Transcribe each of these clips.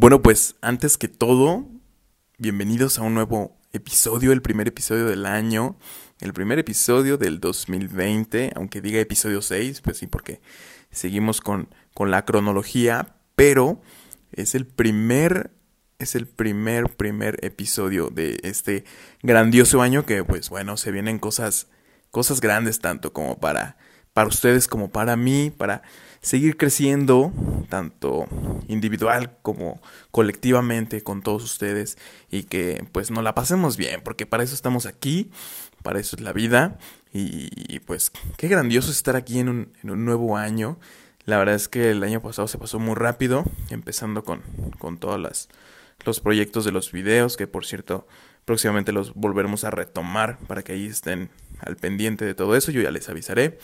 Bueno, pues antes que todo, bienvenidos a un nuevo episodio, el primer episodio del año, el primer episodio del 2020, aunque diga episodio 6, pues sí, porque seguimos con, con la cronología, pero es el primer, es el primer, primer episodio de este grandioso año que, pues bueno, se vienen cosas, cosas grandes tanto como para, para ustedes como para mí, para seguir creciendo, tanto individual como colectivamente con todos ustedes y que pues nos la pasemos bien, porque para eso estamos aquí, para eso es la vida y, pues qué grandioso estar aquí en un, en un, nuevo año. La verdad es que el año pasado se pasó muy rápido, empezando con, con todos los proyectos de los videos, que por cierto próximamente los volveremos a retomar para que ahí estén al pendiente de todo eso, yo ya les avisaré.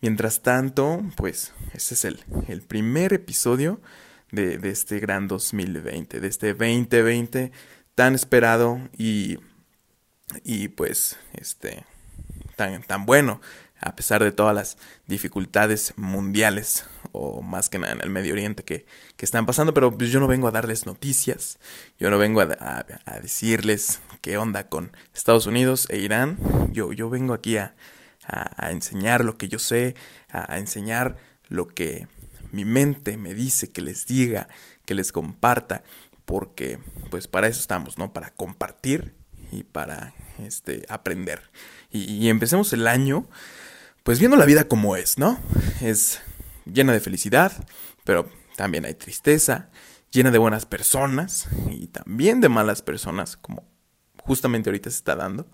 Mientras tanto, pues este es el, el primer episodio de, de, este gran 2020, de este 2020 tan esperado y, y pues este tan, tan bueno, a pesar de todas las dificultades mundiales o más que nada en el Medio Oriente que, que están pasando, pero pues yo no vengo a darles noticias, yo no vengo a, a, a decirles qué onda con Estados Unidos e Irán, yo, yo vengo aquí a, a, enseñar lo que yo sé, a, enseñar lo que mi mente me dice que les diga, que les comparta, porque pues para eso estamos, ¿no? Para compartir y para este aprender. Y, y empecemos el año pues viendo la vida como es, ¿no? Es llena de felicidad, pero también hay tristeza, llena de buenas personas y también de malas personas, como justamente ahorita se está dando.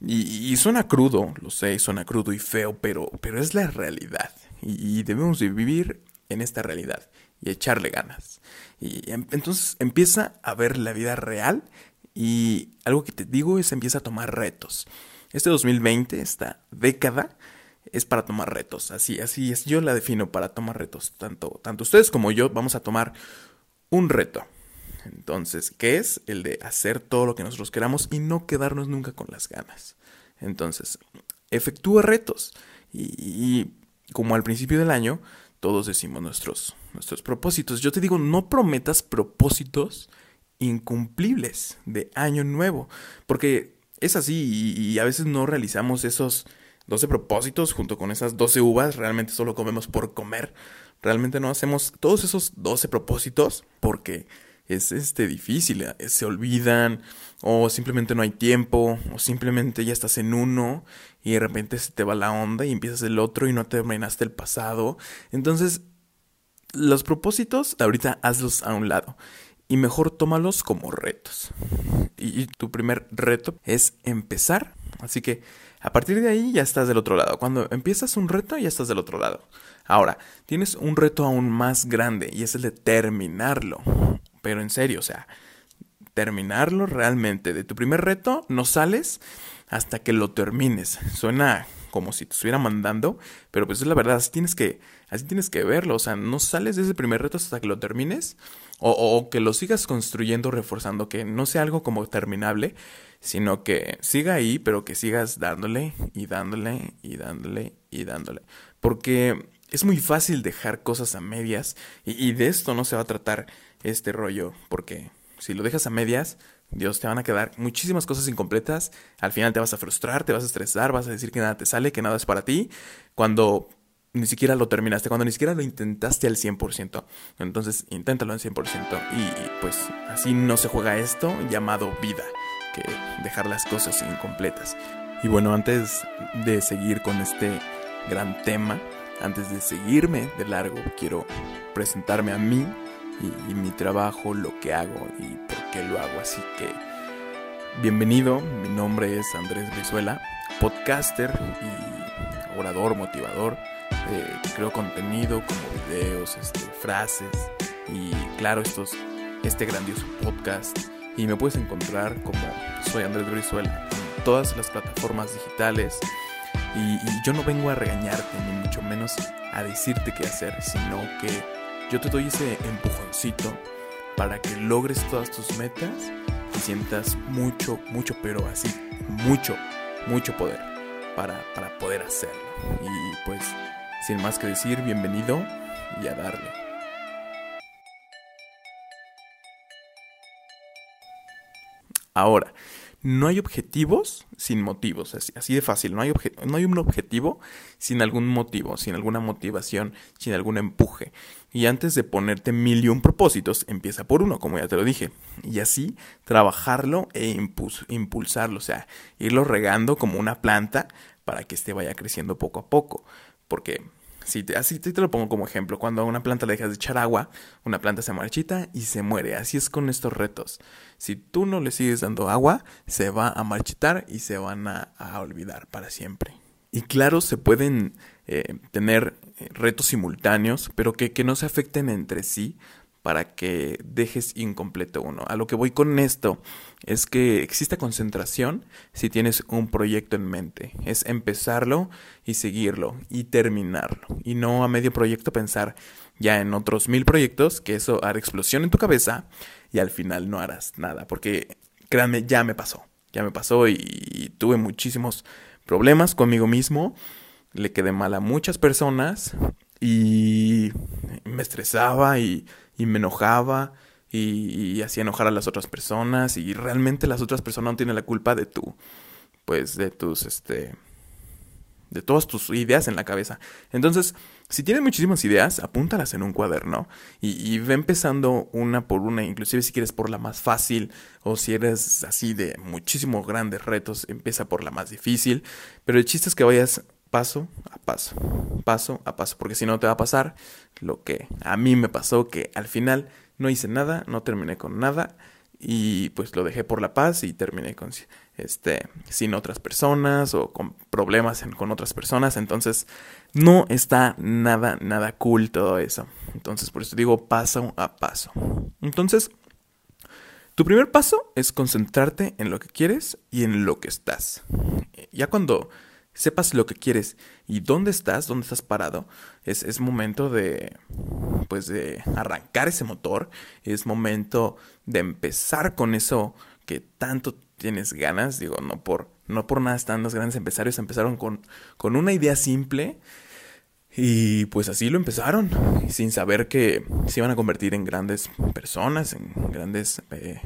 Y, y, suena crudo, lo sé, suena crudo y feo, pero, pero es la realidad. Y, debemos de vivir en esta realidad y echarle ganas. Y em, entonces empieza a ver la vida real y algo que te digo es empieza a tomar retos. Este 2020, esta década, es para tomar retos. Así, así es. Yo la defino para tomar retos. Tanto, tanto ustedes como yo vamos a tomar un reto. Entonces, ¿qué es? El de hacer todo lo que nosotros queramos y no quedarnos nunca con las ganas. Entonces, efectúa retos. Y, como al principio del año, todos decimos nuestros, nuestros propósitos. Yo te digo, no prometas propósitos incumplibles de año nuevo. Porque es así y, y a veces no realizamos esos 12 propósitos junto con esas 12 uvas. Realmente solo comemos por comer. Realmente no hacemos todos esos 12 propósitos porque es este difícil, eh, se olvidan o simplemente no hay tiempo o simplemente ya estás en uno y de repente se te va la onda y empiezas el otro y no terminaste el pasado. Entonces, los propósitos ahorita hazlos a un lado y mejor tómalos como retos. Y, y tu primer reto es empezar, así que a partir de ahí ya estás del otro lado. Cuando empiezas un reto ya estás del otro lado. Ahora, tienes un reto aún más grande y es el de terminarlo pero en serio, o sea, terminarlo realmente. De tu primer reto no sales hasta que lo termines. Suena como si te estuviera mandando, pero pues es la verdad, así tienes que, así tienes que verlo, o sea, no sales de ese primer reto hasta que lo termines, o, o que lo sigas construyendo, reforzando, que no sea algo como terminable, sino que siga ahí, pero que sigas dándole y dándole y dándole y dándole. Porque es muy fácil dejar cosas a medias y, y de esto no se va a tratar este rollo, porque si lo dejas a medias, Dios, te van a quedar muchísimas cosas incompletas, al final te vas a frustrar, te vas a estresar, vas a decir que nada te sale, que nada es para ti, cuando ni siquiera lo terminaste, cuando ni siquiera lo intentaste al 100%. Entonces, inténtalo al 100% y pues así no se juega esto llamado vida, que dejar las cosas incompletas. Y bueno, antes de seguir con este gran tema, antes de seguirme de largo, quiero presentarme a mí y, mi trabajo, lo que hago y por qué lo hago. Así que bienvenido, mi nombre es Andrés Brizuela, podcaster y orador, motivador. Eh, creo contenido como videos, este, frases y claro, estos, este grandioso podcast. Y me puedes encontrar como soy Andrés Brizuela en todas las plataformas digitales. Y yo no vengo a regañarte, ni mucho menos a decirte qué hacer, sino que yo te doy ese empujoncito para que logres todas tus metas y sientas mucho, mucho, pero así, mucho, mucho poder para, para poder hacerlo. Y pues, sin más que decir, bienvenido y a darle. Ahora, no hay objetivos sin motivos, así, de fácil, no hay, un objetivo sin algún motivo, sin alguna motivación, sin algún empuje. Y antes de ponerte mil y un propósitos, empieza por uno, como ya te lo dije. Y así trabajarlo e impulsarlo, o sea, irlo regando como una planta para que este vaya creciendo poco a poco. Porque si te, así te, lo pongo como ejemplo. Cuando a una planta le dejas de echar agua, una planta se marchita y se muere. Así es con estos retos. Si tú no le sigues dando agua, se va a marchitar y se van a, olvidar para siempre. Y claro, se pueden eh, tener eh, retos simultáneos, pero que, que no se afecten entre sí para que dejes incompleto uno. A lo que voy con esto es que existe concentración si tienes un proyecto en mente. Es empezarlo y seguirlo y terminarlo. Y no a medio proyecto pensar ya en otros mil proyectos, que eso hará explosión en tu cabeza y al final no harás nada. Porque créanme, ya me pasó. Ya me pasó y, tuve muchísimos problemas conmigo mismo. Le quedé mal a muchas personas y me estresaba y y me enojaba y, hacía enojar a las otras personas y realmente las otras personas no tienen la culpa de tu, pues de tus, este, de todas tus ideas en la cabeza. Entonces, si tienes muchísimas ideas, apúntalas en un cuaderno y, y, ve empezando una por una, inclusive si quieres por la más fácil o si eres así de muchísimos grandes retos, empieza por la más difícil. Pero el chiste es que vayas paso a paso, paso a paso, porque si no te va a pasar lo que a mí me pasó, que al final no hice nada, no terminé con nada y pues lo dejé por la paz y terminé con este sin otras personas o con problemas con otras personas, entonces no está nada nada cool todo eso. Entonces, por eso digo paso a paso. Entonces, tu primer paso es concentrarte en lo que quieres y en lo que estás. Ya cuando sepas lo que quieres y dónde estás, dónde estás parado, es, es, momento de, pues de arrancar ese motor, es momento de empezar con eso que tanto tienes ganas, digo, no por, no por nada están los grandes empresarios, empezaron con, con una idea simple y pues así lo empezaron, sin saber que se iban a convertir en grandes personas, en grandes eh,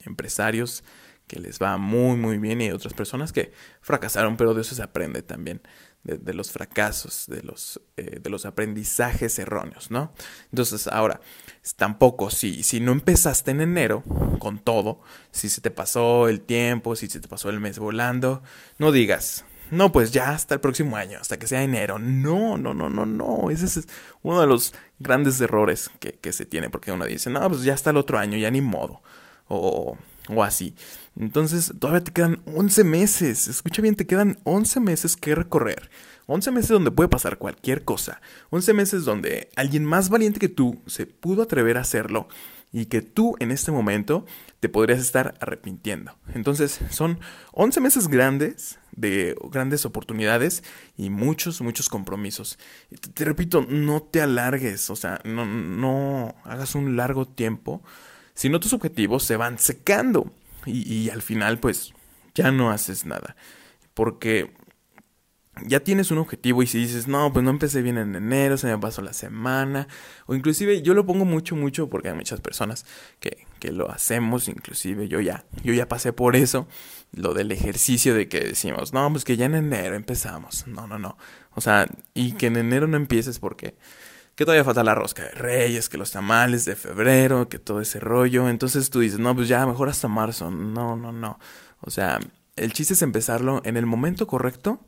empresarios que les va muy muy bien y hay otras personas que fracasaron, pero de eso se aprende también, de, los fracasos, de los, eh, de los aprendizajes erróneos, ¿no? Entonces ahora, tampoco, si, si no empezaste en enero con todo, si se te pasó el tiempo, si se te pasó el mes volando, no digas, no, pues ya hasta el próximo año, hasta que sea enero. No, no, no, no, no. Ese es uno de los grandes errores que, que se tiene, porque uno dice, no, pues ya hasta el otro año, ya ni modo. O o así. Entonces, todavía te quedan 11 meses. Escucha bien, te quedan 11 meses que recorrer. 11 meses donde puede pasar cualquier cosa. 11 meses donde alguien más valiente que tú se pudo atrever a hacerlo y que tú en este momento te podrías estar arrepintiendo. Entonces, son 11 meses grandes de grandes oportunidades y muchos, muchos compromisos. Te, repito, no te alargues, o sea, no, no hagas un largo tiempo si no tus objetivos se van secando y, al final pues ya no haces nada. Porque ya tienes un objetivo y si dices, no, pues no empecé bien en enero, se me pasó la semana, o inclusive yo lo pongo mucho, mucho porque hay muchas personas que, que lo hacemos, inclusive yo ya, yo ya pasé por eso, lo del ejercicio de que decimos, no, pues que ya en enero empezamos, no, no, no, o sea, y que en enero no empieces porque que todavía falta la rosca de reyes, que los tamales de febrero, que todo ese rollo. Entonces tú dices, no, pues ya, mejor hasta marzo. No, no, no. O sea, el chiste es empezarlo en el momento correcto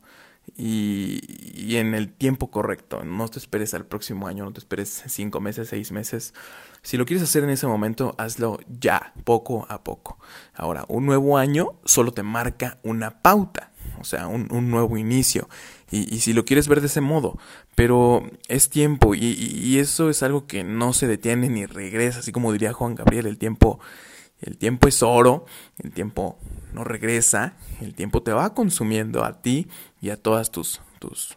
y, y, en el tiempo correcto. No te esperes al próximo año, no te esperes cinco meses, seis meses. Si lo quieres hacer en ese momento, hazlo ya, poco a poco. Ahora, un nuevo año solo te marca una pauta sea, un, un nuevo inicio. Y, y, si lo quieres ver de ese modo, pero es tiempo y, y, eso es algo que no se detiene ni regresa, así como diría Juan Gabriel, el tiempo, el tiempo es oro, el tiempo no regresa, el tiempo te va consumiendo a ti y a todas tus, tus,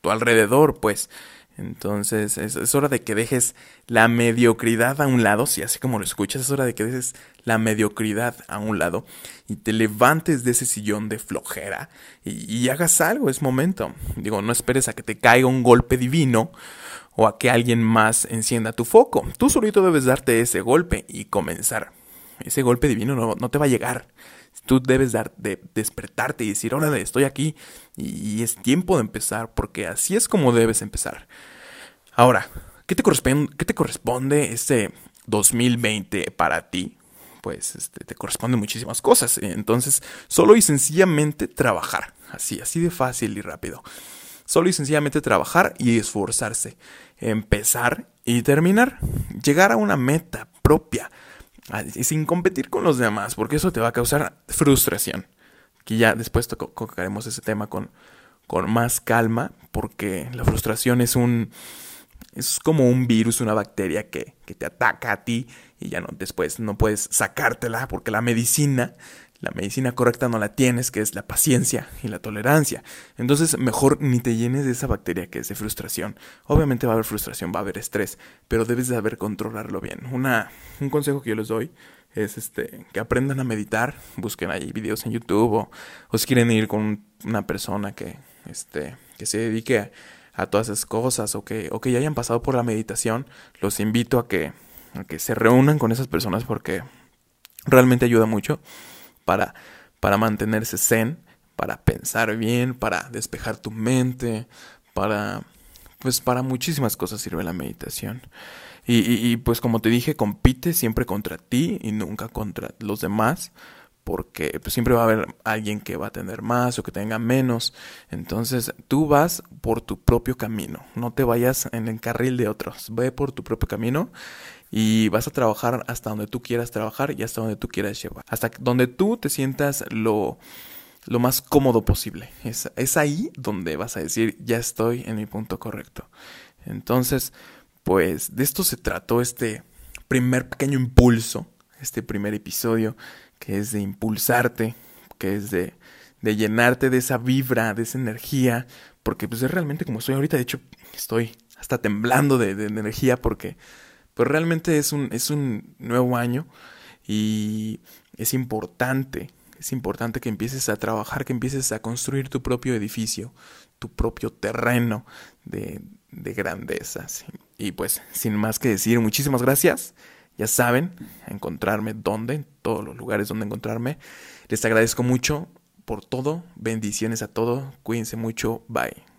tu alrededor, pues. Entonces es, hora de que dejes la mediocridad a un lado, si así como lo escuchas, es hora de que dejes la mediocridad a un lado y te levantes de ese sillón de flojera y, y hagas algo, es momento. Digo, no esperes a que te caiga un golpe divino o a que alguien más encienda tu foco. Tú solito debes darte ese golpe y comenzar. Ese golpe divino no, no te va a llegar. Tú debes dar, de despertarte y decir, órale, estoy aquí y, es tiempo de empezar, porque así es como debes empezar. Ahora, ¿qué te corresponde, qué te corresponde este 2020 para ti? Pues este, te corresponden muchísimas cosas. Entonces, solo y sencillamente trabajar. Así, así de fácil y rápido. Solo y sencillamente trabajar y esforzarse. Empezar y terminar. Llegar a una meta propia sin competir con los demás, porque eso te va a causar frustración. Que ya después tocaremos ese tema con, con más calma, porque la frustración es un es como un virus, una bacteria que, que, te ataca a ti y ya no después no puedes sacártela porque la medicina la medicina correcta no la tienes, que es la paciencia y la tolerancia. Entonces, mejor ni te llenes de esa bacteria que es de frustración. Obviamente va a haber frustración, va a haber estrés, pero debes de saber controlarlo bien. Una, un consejo que yo les doy es este que aprendan a meditar, busquen ahí videos en YouTube o, si quieren ir con una persona que este que se dedique a, todas esas cosas o que o que ya hayan pasado por la meditación, los invito a que a que se reúnan con esas personas porque realmente ayuda mucho para, para mantenerse zen, para pensar bien, para despejar tu mente, para pues para muchísimas cosas sirve la meditación. Y, pues como te dije, compite siempre contra ti y nunca contra los demás, porque pues siempre va a haber alguien que va a tener más o que tenga menos. Entonces tú vas por tu propio camino, no te vayas en el carril de otros, ve por tu propio camino y vas a trabajar hasta donde tú quieras trabajar y hasta donde tú quieras llevar. Hasta donde tú te sientas lo, lo más cómodo posible. Es, es ahí donde vas a decir, ya estoy en mi punto correcto. Entonces, pues de esto se trató este primer pequeño impulso, este primer episodio, que es de impulsarte, que es de, de llenarte de esa vibra, de esa energía, porque pues es realmente como estoy ahorita, de hecho estoy hasta temblando de, de energía porque pues realmente es un, es un nuevo año y es importante, es importante que empieces a trabajar, que empieces a construir tu propio edificio, tu propio terreno de, de grandeza. Y pues, sin más que decir, muchísimas gracias. Ya saben, encontrarme donde, en todos los lugares donde encontrarme. Les agradezco mucho por todo. Bendiciones a todos. Cuídense mucho. Bye.